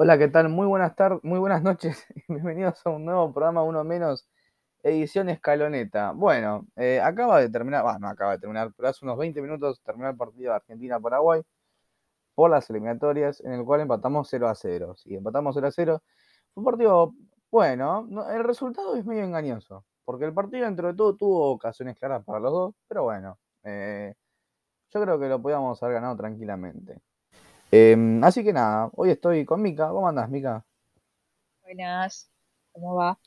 Hola, ¿qué tal? Muy buenas tardes, muy buenas noches bienvenidos a un nuevo programa Uno Menos, edición escaloneta. Bueno, eh, acaba de terminar, bueno, no acaba de terminar, pero hace unos 20 minutos terminó el partido de Argentina-Paraguay por las eliminatorias, en el cual empatamos 0 a 0. Sí, empatamos 0 a 0. Fue un partido bueno, el resultado es medio engañoso, porque el partido dentro de todo tuvo ocasiones claras para los dos, pero bueno, eh, yo creo que lo podíamos haber ganado tranquilamente. Em, así que nada, hoy estoy con Mica. ¿Cómo andás, Mica? Buenas, ¿cómo va?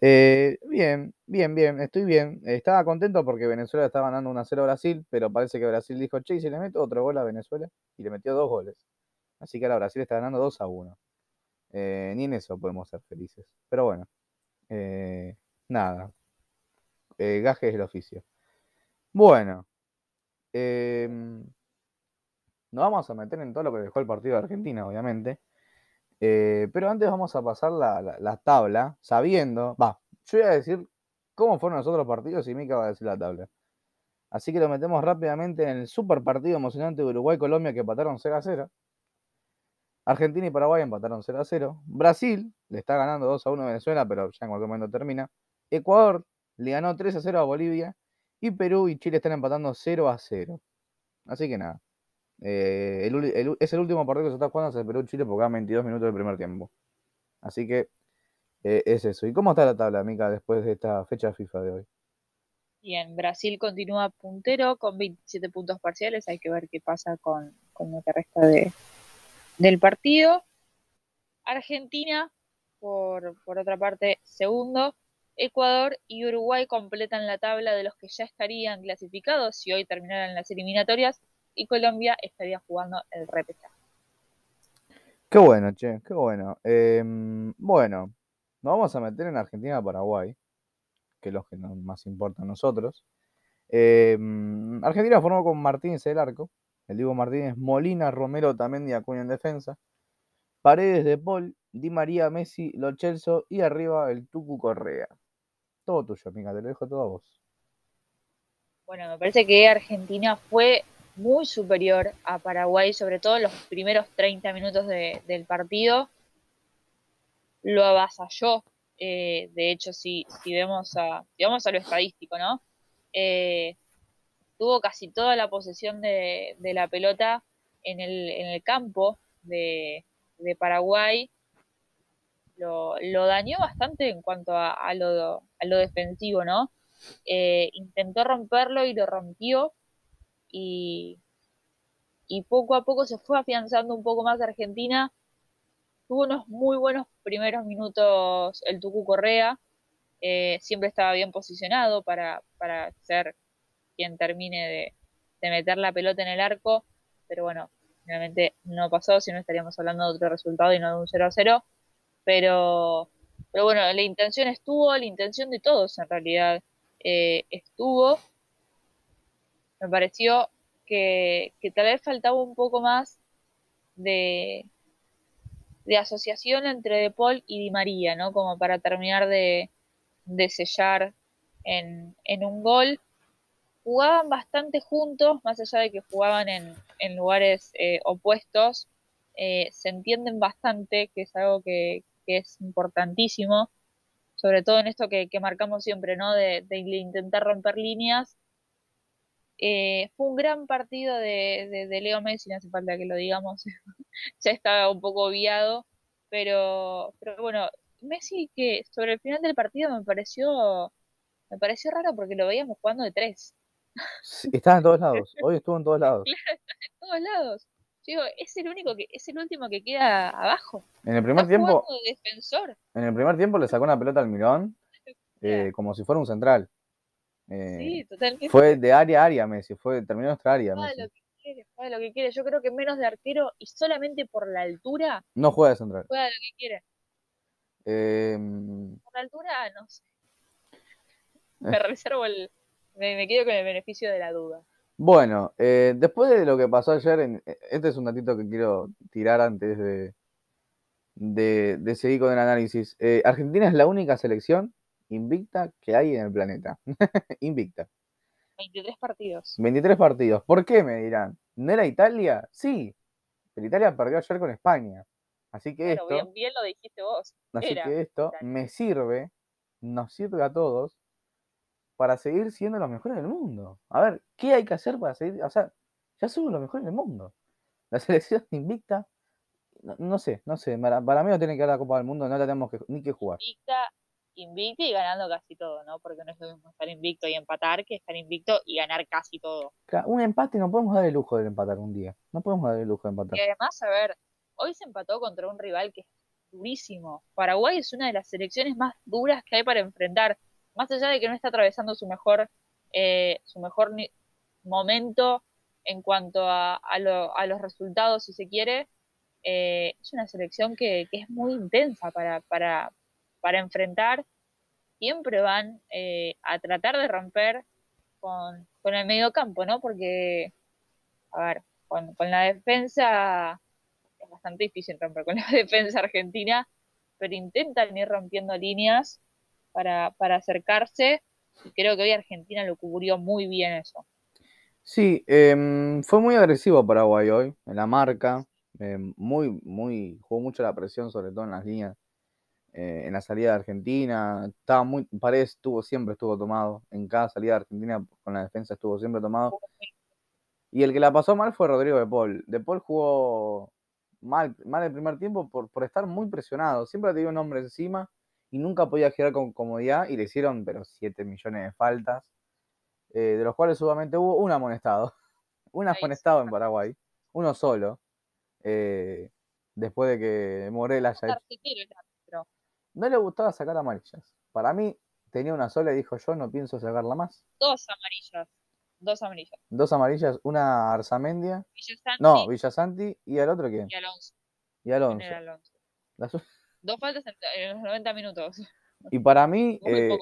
Eh, bien, bien, bien, estoy bien. Estaba contento porque Venezuela estaba ganando 1 a 0 a Brasil, pero parece que Brasil dijo, che, y si le meto otro gol a Venezuela, y le metió dos goles. Así que ahora Brasil está ganando 2 a 1. Eh, ni en eso podemos ser felices. Pero bueno, eh, nada. gajes del oficio. Bueno, em, nos vamos a meter en todo lo que dejó el partido de Argentina, obviamente. Eh, pero antes vamos a pasar la, tabla, sabiendo. Va, yo voy a decir cómo fueron los otros partidos y Mika va a decir la tabla. Así que lo metemos rápidamente en el super partido emocionante de Uruguay-Colombia que empataron 0 a 0. Argentina y Paraguay empataron 0 a 0. Brasil le está ganando 2 a 1 a Venezuela, pero ya en cualquier momento termina. Ecuador le ganó 3 a 0 a Bolivia. Y Perú y Chile están empatando 0 a 0. Así que nada. Eh, es el último partido que se está jugando hace Perú-Chile porque quedan 22 minutos del primer tiempo. Así que eh, es eso. ¿Y cómo está la tabla, Mica, después de esta fecha FIFA de hoy? Bien, Brasil continúa puntero con 27 puntos parciales. Hay que ver qué pasa con, lo que resta de, del partido. Argentina, por, por otra parte, segundo. Ecuador y Uruguay completan la tabla de los que ya estarían clasificados si hoy terminaran las eliminatorias y Colombia estaría jugando el repechaje. Qué bueno, che, qué bueno. Em, bueno, nos vamos a meter en Argentina-Paraguay, que es lo que nos más importa a nosotros. Em, Argentina formó con Martínez el arco, el Diego Martínez, Molina, Romero también y Acuña en defensa. Paredes de Paul, Di María, Messi, Lo Celso y arriba el Tucu Correa. Todo tuyo, amiga, te lo dejo todo a vos. Bueno, me parece que Argentina fue muy superior a Paraguay, sobre todo en los primeros 30 minutos del partido. Lo avasalló. Eh, de hecho, si, si, vemos a, vamos a lo estadístico, ¿no? Eh, tuvo casi toda la posesión de, la pelota en el, en el campo de, Paraguay. Lo, dañó bastante en cuanto a, lo, a lo defensivo, ¿no? Eh, intentó romperlo y lo rompió, y, poco a poco se fue afianzando un poco más Argentina. Tuvo unos muy buenos primeros minutos el Tucu Correa, eh, siempre estaba bien posicionado para, para ser quien termine de, meter la pelota en el arco, pero bueno, realmente no pasó, si no estaríamos hablando de otro resultado y no de un 0 a 0. Pero, pero bueno, la intención estuvo, la intención de todos en realidad eh, estuvo me pareció que, tal vez faltaba un poco más de, asociación entre De Paul y Di María, ¿no? Como para terminar de, sellar en, un gol. Jugaban bastante juntos, más allá de que jugaban en, lugares eh, opuestos. Eh, se entienden bastante, que es algo que, es importantísimo, sobre todo en esto que, marcamos siempre, ¿no? de intentar romper líneas eh, fue un gran partido de, de, Leo Messi, no hace falta que lo digamos, ya estaba un poco obviado, pero, pero bueno, Messi que sobre el final del partido me pareció me pareció raro porque lo veíamos jugando de tres. estaba en todos lados, hoy estuvo en todos lados. en todos lados. Digo, es el único que, es el último que queda abajo. En el primer tiempo. defensor. En el primer tiempo le sacó una pelota al Mirón, eh, como si fuera un central. Eh, sí, totalmente. Fue de área a área Messi, fue, terminó nuestra área. Messi. lo que quiere, juega lo que quiere. Yo creo que menos de arquero y solamente por la altura. No juega de central. Juega lo que quiere. Em, por la altura, no sé. Me eh. reservo el. Me, quedo con el beneficio de la duda. Bueno, eh, después de lo que pasó ayer, este es un datito que quiero tirar antes de, de, de seguir con el análisis. Argentina es la única selección invicta que hay en el planeta. invicta. 23 partidos. 23 partidos. ¿Por qué me dirán? ¿No era Italia? Sí. Pero Italia perdió ayer con España. Así que esto, bien, bien lo dijiste vos. así era que esto Italia. me sirve, nos sirve a todos para seguir siendo los mejores del mundo. A ver, ¿qué hay que hacer para seguir? O sea, ya somos los mejores del mundo. La selección invicta, no, no sé, no sé, para, para mí no tiene que dar la Copa del Mundo, no la tenemos que, ni que jugar. invicta, invicta y ganando casi todo, ¿no? Porque no es lo mismo estar invicto y empatar que estar invicto y ganar casi todo. Claro, un empate no podemos dar el lujo de empatar un día. No podemos dar el lujo de empatar. Y además, a ver, hoy se empató contra un rival que es durísimo. Paraguay es una de las selecciones más duras que hay para enfrentar. Más allá de que no está atravesando su mejor, eh, su mejor momento en cuanto a, a, lo- a los resultados, si se quiere, eh, es una selección que, que es muy intensa para, para, para enfrentar. Siempre van eh, a tratar de romper con, el medio campo, ¿no? Porque, a ver, con, la defensa es bastante difícil romper con la defensa argentina, pero intentan ir rompiendo líneas para, para acercarse y creo que hoy Argentina lo cubrió muy bien eso. Sí, em, fue muy agresivo Paraguay hoy, en la marca, em, muy, muy, jugó mucho la presión, sobre todo en las líneas, eh, en la salida de Argentina, estaba muy, Paredes estuvo, siempre estuvo tomado, en cada salida de Argentina con la defensa estuvo siempre tomado, y el que la pasó mal fue Rodrigo de Paul, de Paul jugó mal, mal el primer tiempo por, por estar muy presionado, siempre tenía un hombre encima y nunca podía girar con comodidad y le hicieron, pero 7 millones de faltas, eh, de los cuales solamente hubo un amonestado. Un amonestado en. Paraguay, uno solo, eh, después de que Morel haya hecho-. No le gustaba sacar amarillas. Para mí tenía una sola y dijo yo no pienso sacarla más. Dos amarillas. Dos amarillas. Dos amarillas, una Arzamendia, Villasanti no, Villasanti y al otro quién? y Alonso. Y ¿Quién Alonso. Alonso? Las- Dos faltas en, los 90 minutos. Y para mí, eh.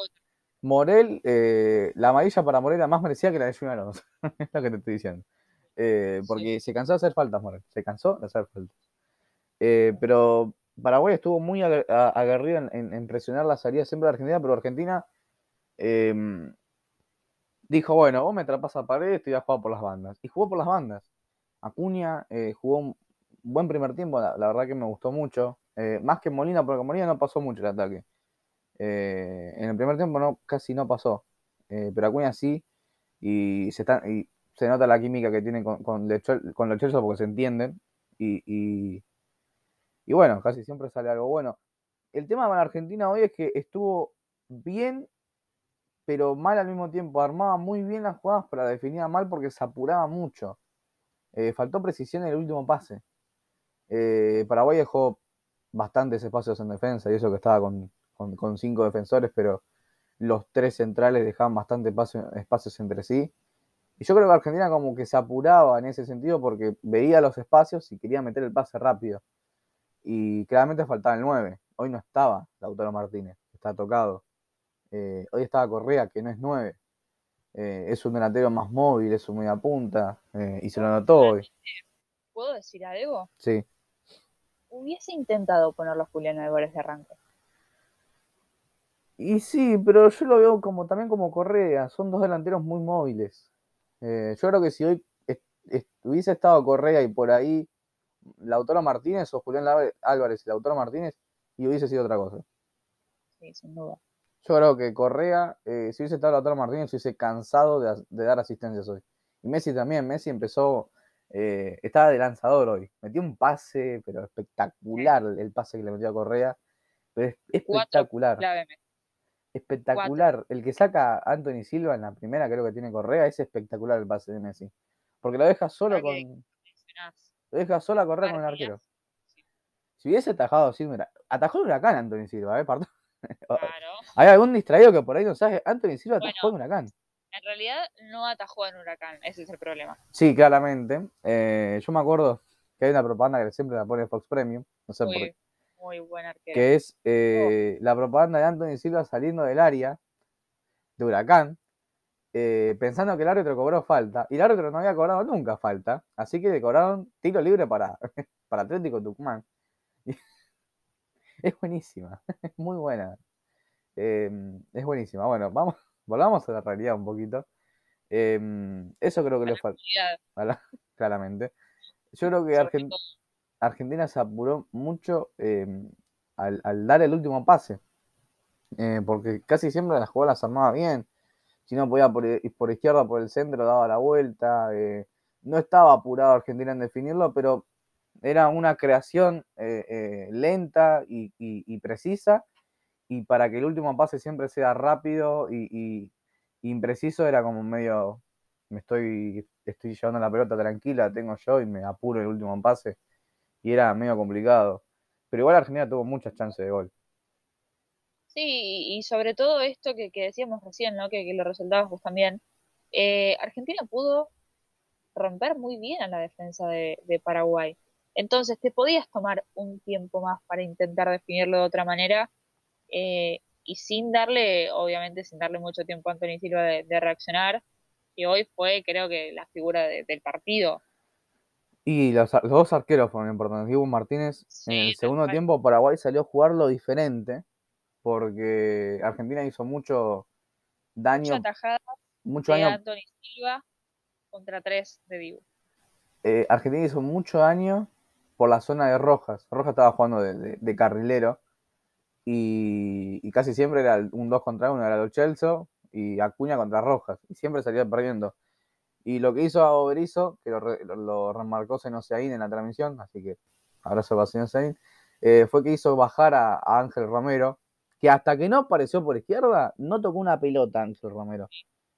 Morel, eh, la amarilla para Morel era más merecida que la de Junior Alonso. es lo que te estoy diciendo. Eh, porque se cansó de hacer faltas, Morel. Se cansó de hacer faltas. Pero Paraguay estuvo muy aguerrido en, presionar la salida siempre de Argentina, pero Argentina eh, dijo, bueno, vos me atrapas a pared, voy a jugar por las bandas. Y jugó por las bandas. Acuña eh, jugó un buen primer tiempo, la, verdad que me gustó mucho. Eh, más que Molina, porque Molina no pasó mucho el ataque. Eh, en el primer tiempo no, casi no pasó. Pero Acuña sí. Y se, y nota la química que tienen con, con, Lechol- con porque se entienden. Y, y, y bueno, casi siempre sale algo bueno. El tema con Argentina hoy es que estuvo bien, pero mal al mismo tiempo. Armaba muy bien las jugadas, pero la definía mal porque se apuraba mucho. Eh, faltó precisión en el último pase. Eh, Paraguay dejó bastantes espacios en defensa y eso que estaba con, con, cinco defensores, pero los tres centrales dejaban bastante espacio- espacios entre sí. Y yo creo que Argentina como que se apuraba en ese sentido porque veía los espacios y quería meter el pase rápido. Y claramente faltaba el 9. Hoy no estaba Lautaro Martínez, está tocado. Eh, hoy estaba Correa, que no es 9. Eh, es un delantero más móvil, es un media punta. eh, y se lo notó hoy. ¿Puedo decir algo? Sí. Hubiese intentado ponerlo a Julián Álvarez de arranque. Y sí, pero yo lo veo como también como Correa, son dos delanteros muy móviles. Eh, yo creo que si hoy est- est- hubiese estado Correa y por ahí Lautaro Martínez o Julián Álvarez y Lautaro Martínez, y hubiese sido otra cosa. Sí, sin duda. Yo creo que Correa, eh, si hubiese estado Lautaro Martínez, se hubiese cansado de, dar asistencias hoy. Y Messi también, Messi empezó, eh, estaba de lanzador hoy. Metió un pase, pero espectacular el pase que le metió a Correa. Pero es Cuatro espectacular. Espectacular. El que saca Anthony Silva en la primera, creo que tiene Correa, es espectacular el pase de Messi. Porque lo deja solo con. Lo deja solo a correr con el arquero. Si hubiese atajado Silva, atajó el huracán Anthony Silva, ¿eh? Claro. Hay algún distraído que por ahí no sabe. Anthony Silva atajó Bueno. el huracán. En realidad no atajó en Huracán, ese es el problema. Sí, claramente. Eh, yo me acuerdo que hay una propaganda que siempre la pone Fox Premium, no sé por qué. Muy, muy buen arquero. que es eh, la propaganda de Anthony Silva saliendo del área de Huracán, eh, pensando que el árbitro cobró falta, y el árbitro no había cobrado nunca falta, así que le cobraron tiro libre para, para Atlético Tucumán. es buenísima, es muy buena. Eh, es buenísima. Bueno, vamos, volvamos a la realidad un poquito. Eh, eso creo que le falta, claramente. Yo creo que. Argentina se apuró mucho em, al, dar el último pase, eh, porque casi siempre las jugadas las armaba bien. Si no podía por, por izquierda, por el centro, daba la vuelta. Eh, no estaba apurado Argentina en definirlo, pero era una creación eh, lenta y, precisa. Y para que el último pase siempre sea rápido y, impreciso, era como medio. Me estoy, estoy llevando la pelota tranquila, tengo yo y me apuro el último pase y era medio complicado. Pero igual Argentina tuvo muchas chances de gol. Sí, y sobre todo esto que, decíamos recién, ¿no? que, lo resultados vos también. Eh, Argentina pudo romper muy bien a la defensa de, Paraguay. Entonces te podías tomar un tiempo más para intentar definirlo de otra manera eh, y sin darle, obviamente sin darle mucho tiempo a Anthony Silva de, reaccionar. Y hoy fue, creo que, la figura del partido. Y los, dos arqueros fueron importantes. Diego Martínez, en el segundo tiempo, Paraguay salió a jugarlo diferente, porque Argentina hizo mucho daño. mucho daño. Anthony Silva contra tres de Dibu. Eh, Argentina hizo mucho daño por la zona de Rojas. Rojas estaba jugando de, carrilero y, casi siempre era un 2 contra 1, era los Chelsea y Acuña contra Rojas. Y siempre salía perdiendo. Y lo que hizo a Oberizo, que lo, remarcó Senoseaín en la transmisión, así que abrazo para Senoseaín, eh, fue que hizo bajar a, Ángel Romero, que hasta que no apareció por izquierda, no tocó una pelota Ángel Romero.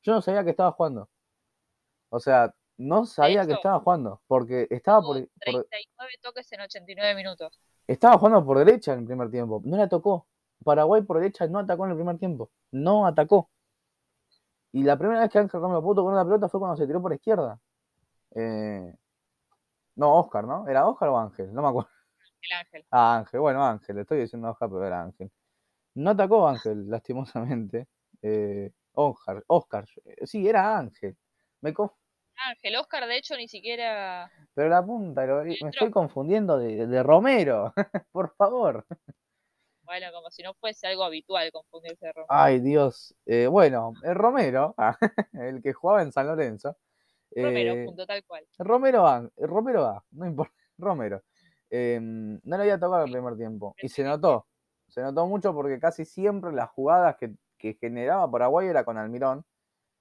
Yo no sabía que estaba jugando. O sea, no sabía que estaba jugando, porque estaba por, 39 toques en 89 minutos. Estaba jugando por derecha en el primer tiempo, no la tocó. Paraguay por derecha no atacó en el primer tiempo, no atacó. Y la primera vez que Ángel Romero pudo con una pelota fue cuando se tiró por izquierda. Eh, no, Oscar, ¿no? ¿Era Oscar o Ángel? No me acuerdo. El Ángel. Ah, Ángel. Bueno, Ángel. Le estoy diciendo Oscar, pero era Ángel. No atacó Ángel, lastimosamente. Eh, Oscar, Oscar. Sí, era Ángel. Me Ángel, Oscar, de hecho, ni siquiera. Pero la punta, me estoy confundiendo de, de Romero. Por favor. Bueno, como si no fuese algo habitual confundirse de Romero. Ay, Dios. Eh, bueno, el Romero, el que jugaba en San Lorenzo. Romero, eh, punto, tal cual. Romero A, Romero A, no importa, Romero. No le había tocado el primer tiempo. Y se notó, se notó mucho porque casi siempre las jugadas que, generaba Paraguay era con Almirón,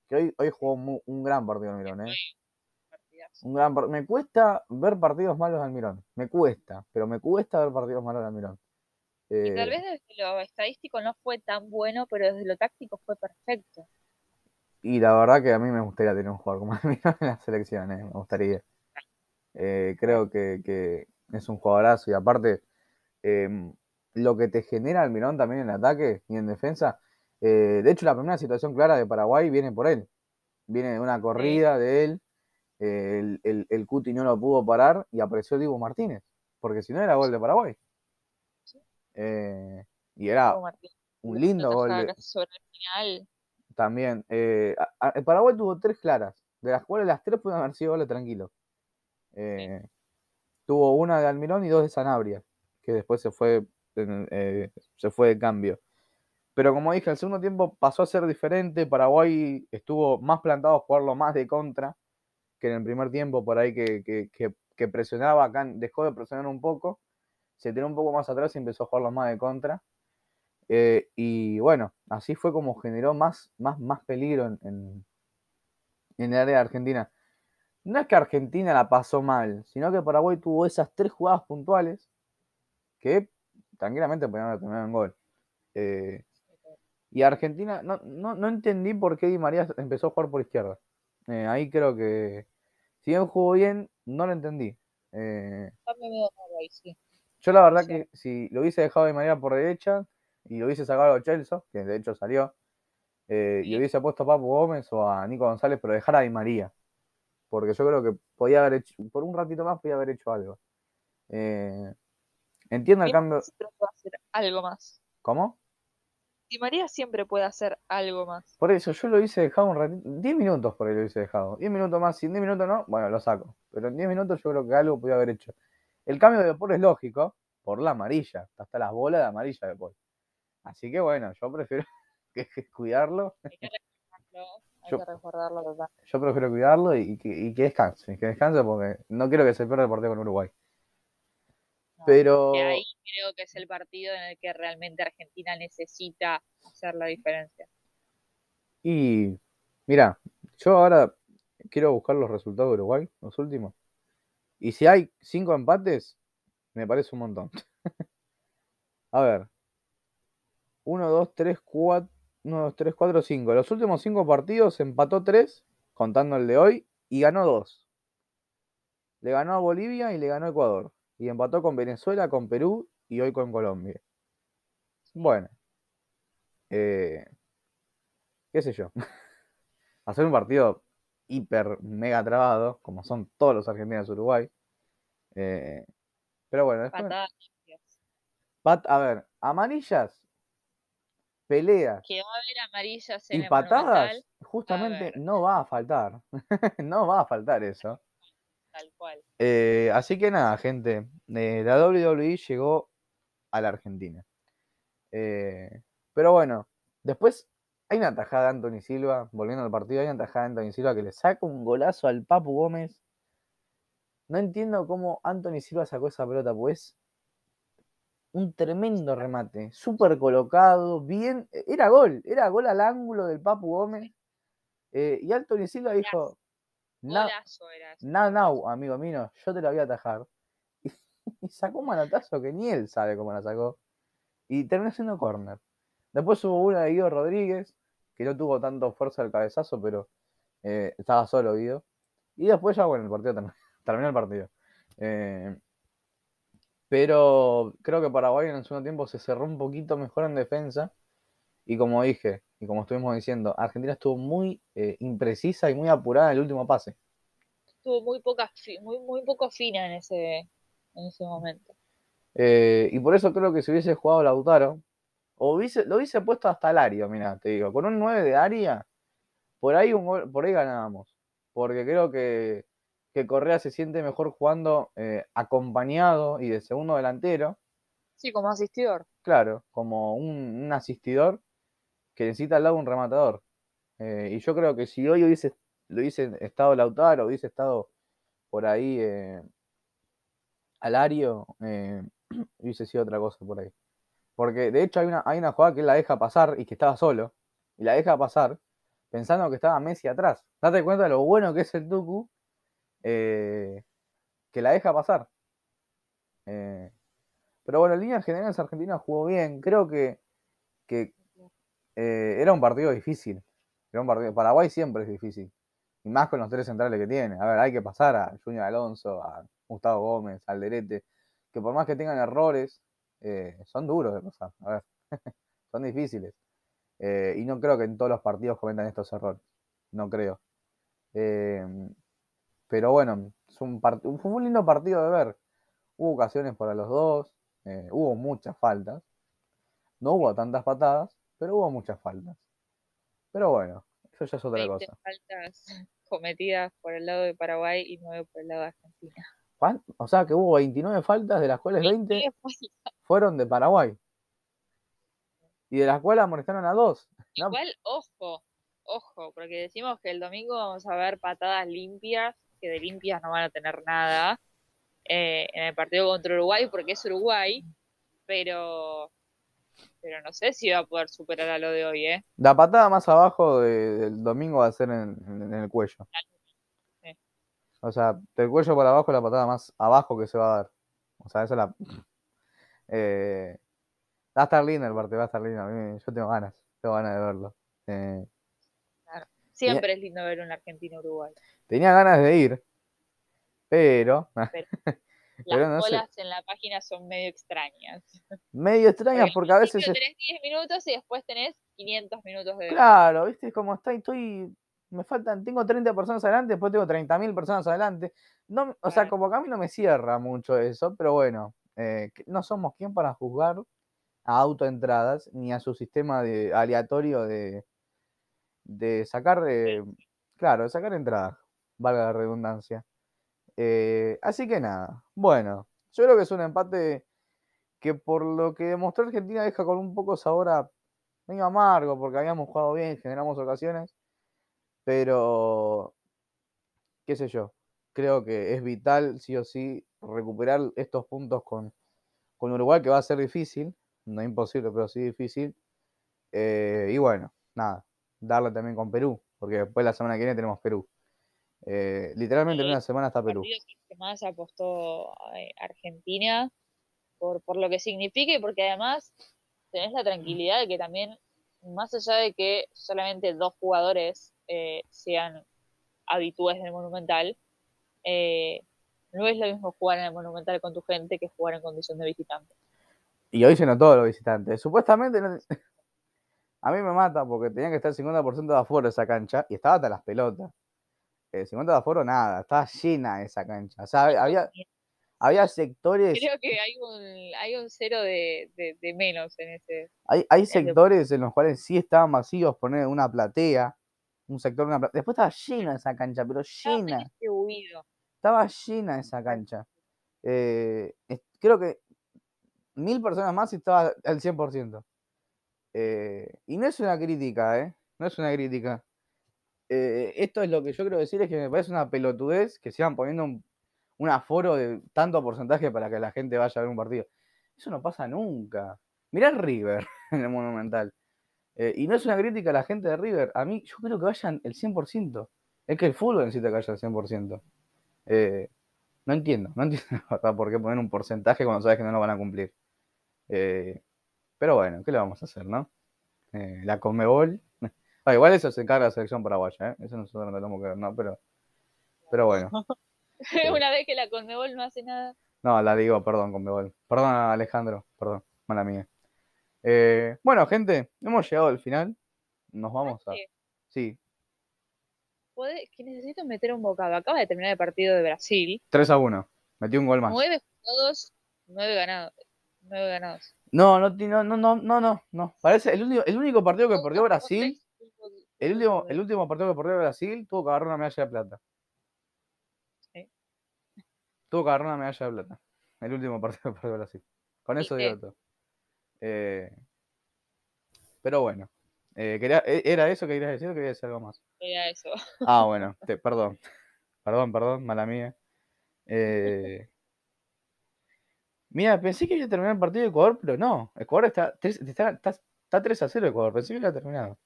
que hoy, hoy jugó un gran partido Almirón, ¿eh? Un gran me cuesta ver partidos malos de Almirón, me cuesta, pero me cuesta ver partidos malos de Almirón. Y tal eh, vez desde lo estadístico no fue tan bueno, pero desde lo táctico fue perfecto. Y la verdad que a mí me gustaría tener un jugador como Almirón en las selecciones, me gustaría. Eh, creo que, es un jugadorazo y aparte em, lo que te genera Almirón también en ataque y en defensa. Eh, de hecho, la primera situación clara de Paraguay viene por él. Viene de una corrida de él. el, el, Cuti no lo pudo parar y apareció Diego Martínez. Porque si no era gol de Paraguay. Eh, y era un lindo gol. También. Eh, Paraguay tuvo tres claras, de las cuales las tres pueden haber sido goles tranquilos. Eh, tuvo una de Almirón y dos de Sanabria, que después se fue, se fue de cambio. Pero como dije, el segundo tiempo pasó a ser diferente. Paraguay estuvo más plantado a jugarlo más de contra que en el primer tiempo, por ahí que, que, que presionaba, dejó de presionar un poco se tiró un poco más atrás y empezó a jugarlo más de contra. Eh, y bueno, así fue como generó más, más, más peligro en, en, el área de Argentina. No es que Argentina la pasó mal, sino que Paraguay tuvo esas tres jugadas puntuales que tranquilamente podían haber terminado en gol. Eh, y Argentina, no, no, entendí por qué Di María empezó a jugar por izquierda. Eh, ahí creo que, si bien jugó bien, no lo entendí. Eh, yo la verdad que si lo hubiese dejado de manera por derecha y lo hubiese sacado a Chelsea, que de hecho salió, eh, y hubiese puesto a Papu Gómez o a Nico González, pero dejar a Di María. Porque yo creo que podía haber hecho, por un ratito más podía haber hecho algo. Eh, entiendo el cambio. Siempre puede hacer algo más. ¿Cómo? Di María siempre puede hacer algo más. Por eso yo lo hice dejado un ratito, 10 minutos por ahí lo hice dejado. 10 minutos más, si en 10 minutos no, bueno, lo saco. Pero en 10 minutos yo creo que algo podía haber hecho. El cambio de Paul es lógico, por la amarilla, hasta las bolas de amarilla de Paul. Así que bueno, yo prefiero que, cuidarlo. Hay que yo, yo prefiero cuidarlo y, que, descanse, que descanse porque no quiero que se pierda el partido con Uruguay. Pero. Que ahí creo que es el partido en el que realmente Argentina necesita hacer la diferencia. Y. Mira, yo ahora quiero buscar los resultados de Uruguay, los últimos. Y si hay cinco empates, me parece un montón. A ver. 1, 2, 3, 4. 1, 2, 3, 4, 5. Los últimos cinco partidos empató 3, contando el de hoy, y ganó 2. Le ganó a Bolivia y le ganó a Ecuador. Y empató con Venezuela, con Perú y hoy con Colombia. Bueno. Eh, ¿Qué sé yo? Hacer un partido hiper mega trabado, como son todos los argentinos de Uruguay. Eh, pero bueno, después, pat- a ver, amarillas, peleas Que va a haber amarillas en y el patadas, Monumental, justamente no va a faltar. no va a faltar eso. Tal cual. Eh, así que nada, gente, eh, la WWE llegó a la Argentina. Eh, pero bueno, después hay una tajada de Anthony Silva, volviendo al partido, hay una tajada de Anthony Silva que le saca un golazo al Papu Gómez. No entiendo cómo Anthony Silva sacó esa pelota, pues un tremendo remate, súper colocado, bien, era gol, era gol al ángulo del Papu Gómez. Eh, y Anthony Silva dijo, "Na- Golazo era ese. Now, now, amigo mío, yo te la voy a atajar. Y, sacó un manotazo que ni él sabe cómo la sacó. Y terminó siendo corner. Después hubo una de Guido Rodríguez, que no tuvo tanto fuerza el cabezazo, pero eh, estaba solo Guido. Y después ya, bueno, el partido terminó, terminó el partido. Eh, pero creo que Paraguay en el segundo tiempo se cerró un poquito mejor en defensa. Y como dije, y como estuvimos diciendo, Argentina estuvo muy eh, imprecisa y muy apurada en el último pase. Estuvo muy poca muy, muy poco fina en ese, en ese momento. Eh, y por eso creo que si hubiese jugado Lautaro, o hubiese, lo hubiese puesto hasta Lario, mira, te digo, con un 9 de área, por ahí, un gol- por ahí ganábamos. Porque creo que, que Correa se siente mejor jugando eh, acompañado y de segundo delantero, Sí, como asistidor. claro, como un, un asistidor que necesita al lado un rematador. Eh, y yo creo que si hoy hubiese, lo hubiese estado Lautaro, hubiese estado por ahí eh, Alario, eh, hubiese sido otra cosa por ahí. Porque de hecho hay una, hay una jugada que él la deja pasar y que estaba solo, y la deja pasar pensando que estaba Messi atrás. Date cuenta de lo bueno que es el Tucu, eh, que la deja pasar. Eh, pero bueno, en líneas generales Argentina jugó bien. Creo que, que eh, era un partido difícil. Era un partido, Paraguay siempre es difícil. Y más con los tres centrales que tiene. A ver, hay que pasar a Junior Alonso, a Gustavo Gómez, al Derete, que por más que tengan errores, eh, son duros de pasar. A ver, son difíciles. Eh, y no creo que en todos los partidos cometan estos errores. No creo. Pero bueno, es un fue un lindo partido de ver. Hubo ocasiones para los dos, hubo muchas faltas. No hubo tantas patadas, pero hubo muchas faltas. Pero bueno, eso ya es otra 20 cosa. faltas cometidas por el lado de Paraguay y 9 por el lado de Argentina. ¿Cuán- O sea que hubo 29 faltas, de las cuales 20 20 faltas. fueron de Paraguay. Y de las cuales amonestaron a dos. No, Igual, ojo, ojo, porque decimos que el domingo vamos a ver patadas limpias, que de limpias no van a tener nada eh, en el partido contra Uruguay, porque es Uruguay, pero pero no sé si va a poder superar a lo de hoy, ¿eh? La patada más abajo de- del domingo va a ser en, en- en el cuello. Sí. O sea, del cuello para abajo es la patada más abajo que se va a dar. O sea, esa es la. Eh, va a estar lindo el partido, va a estar lindo. A mí- yo tengo ganas, tengo ganas de verlo. Eh, Siempre es lindo ver un Argentina-Uruguay. tenía ganas de ir, pero Las Pero no sé. colas en la página son medio extrañas. medio extrañas porque a veces. Al es- principio tenés 10 minutos y después tenés 500 minutos de... Claro, viste, es como estoy, estoy, me faltan, tengo 30 personas adelante, después tengo 30.000 personas adelante. No, o sea, como que a mí no me cierra mucho eso, pero bueno, eh, no somos quien para juzgar a autoentradas ni a su sistema de aleatorio de, de sacar, eh, claro, de sacar entradas, valga la redundancia. Eh, así que nada, bueno, yo creo que es un empate que por lo que demostró Argentina deja con un poco sabor a medio amargo, porque habíamos jugado bien, generamos ocasiones, pero qué sé yo, creo que es vital sí o sí recuperar estos puntos con, con Uruguay que va a ser difícil, no imposible, pero sí difícil. Eh, y bueno, nada, darle también con Perú, porque después la semana que viene tenemos Perú. Eh, literalmente en una semana está Perú. que más apostó eh, Argentina por, por lo que significa y porque además tenés la tranquilidad de que también, más allá de que solamente dos jugadores sean habituales del Monumental, no es lo mismo jugar en el Monumental con tu gente que jugar en condición de visitante. Y hoy se notó los visitantes. Supuestamente, a mí me mata porque tenía que estar el 50% de aforo esa cancha y estaba hasta las pelotas. El 50% de aforo, nada, estaba llena esa cancha. O sea, había, había sectores. Creo que hay un, hay un cero de, menos en ese. Hay, hay sectores en los cuales sí estaban vacíos, poner una platea, un sector, una platea. Después estaba llena esa cancha, pero llena. Estaba llena esa cancha. Eh, creo que mil personas más y estaba al 100%. Eh, y no es una crítica, ¿eh? No es una crítica. Eh, esto es lo que yo quiero decir, es que me parece una pelotudez que sigan poniendo un, aforo de tanto porcentaje para que la gente vaya a ver un partido. Eso no pasa nunca. Mirá River en el Monumental. Eh, y no es una crítica a la gente de River. A mí, yo creo que vayan el 100%. Es que el fútbol necesita que vaya el 100%. Eh, no entiendo, no entiendo por qué poner un porcentaje cuando sabes que no lo van a cumplir. Eh, pero bueno, ¿qué le vamos a hacer, no? La Comebol. Ah, igual eso se encarga la selección paraguaya, ¿eh? Eso nosotros no tenemos que ver, ¿no? Pero, pero bueno. Una vez que la Conmebol no hace nada. No, la digo, perdón, Conmebol. Perdón, Alejandro, perdón, mala mía. bueno, gente, hemos llegado al final. Nos vamos a. Sí, que necesito meter un bocado. Acaba de terminar el partido de Brasil. 3 a 1. Metí un gol más. 9 jugados, 9 ganados. 9 ganados. No, no, no, no, no, no, no. Parece el único, el único partido que perdió Brasil. El último, el último partido que perdió Brasil tuvo que agarrar una medalla de plata. ¿Sí? Tuvo que agarrar una medalla de plata. El último partido que perdió Brasil. Con eso digo todo. Eh, pero bueno. Eh, e, ¿Era eso que querías decir o querías decir algo más? Era eso. Ah, bueno, perdón. Perdón, perdón, mala mía. Eh, mira, pensé que había terminado el partido de Ecuador, pero no. Ecuador está, está, está, 3 a 0 Ecuador. Pensé que había terminado.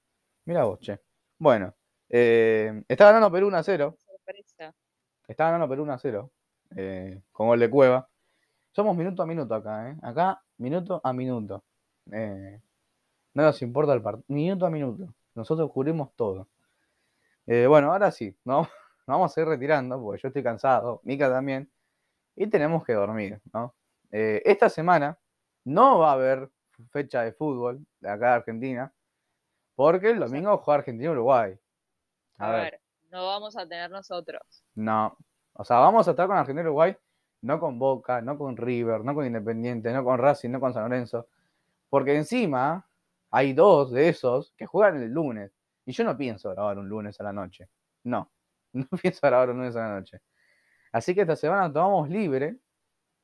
Mira vos, che. Bueno, eh, está ganando Perú 1 a 0. Está ganando Perú 1 a 0. Eh, con gol de Cueva. Somos minuto a minuto acá, ¿eh? Acá, minuto a minuto. Eh, no nos importa el partido, minuto a minuto. Nosotros cubrimos todo. Eh, bueno, ahora sí, ¿no? nos vamos a ir retirando porque yo estoy cansado, Mica también, y tenemos que dormir, ¿no? Eh, esta semana no va a haber fecha de fútbol de acá de Argentina, porque el domingo juega Argentina-Uruguay. A, ver, no vamos a tener nosotros. No, o sea, vamos a estar con Argentina-Uruguay, no con Boca, no con River, no con Independiente, no con Racing, no con San Lorenzo, porque encima hay dos de esos que juegan el lunes. Y yo no pienso grabar un lunes a la noche. No, no pienso grabar un lunes a la noche. Así que esta semana nos tomamos libre,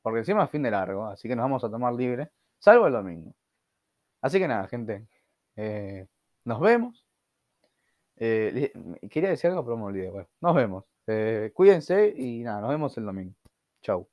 porque encima es fin de largo, así que nos vamos a tomar libre, salvo el domingo. Así que nada, gente, eh, nos vemos. Eh, quería decir algo, pero me olvidé. Bueno, nos vemos. Eh, cuídense y nada, nos vemos el domingo. Chau.